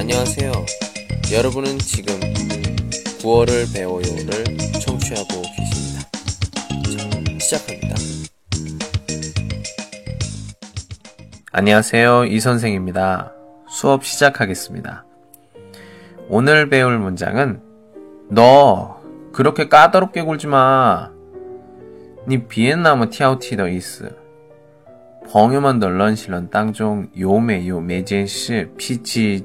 안녕하세요. 여러분은 지금 9월을 배워요를 청취하고 계십니다. 자, 시작합니다. 안녕하세요. 이 선생입니다. 수업 시작하겠습니다. 오늘 배울 문장은 너 그렇게 까다롭게 굴지 마. 니 비엔나무 티아우티 더 이스. 朋友们的人喜人当中有没有每件事脾气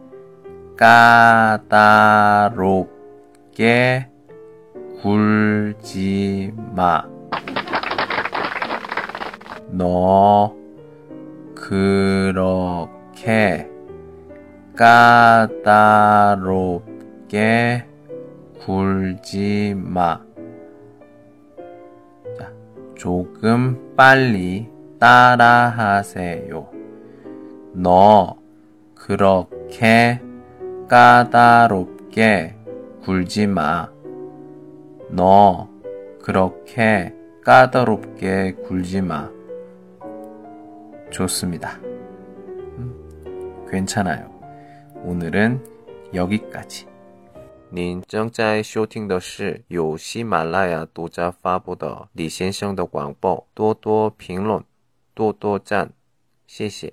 까다롭게 굴지 마. 너 그렇게 까다롭게 굴지 마. 자, 조금 빨리 따라하세요. 너 그렇게 까다롭게 굴지 마. 너 그렇게 까다롭게 굴지 마. 좋습니다. 음, 괜찮아요. 오늘은 여기까지. 您正在收听的是由喜马拉雅独家发布的李先生的广播，多多评论。多多赞，谢谢。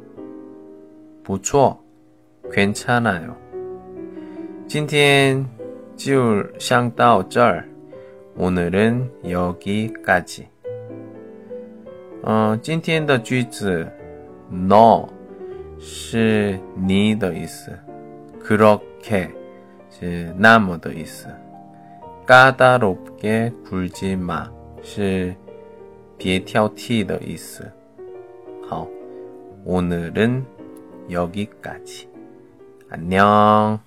不错, 괜찮아요. 今天就上到这儿. 오늘은 여기까지. 어, 今天的句子너 是你的意思. 그렇게 是那么的意思. 까다롭게 굴지 마. 是别挑剔的意思. 好, 오늘은 여기까지. 안녕.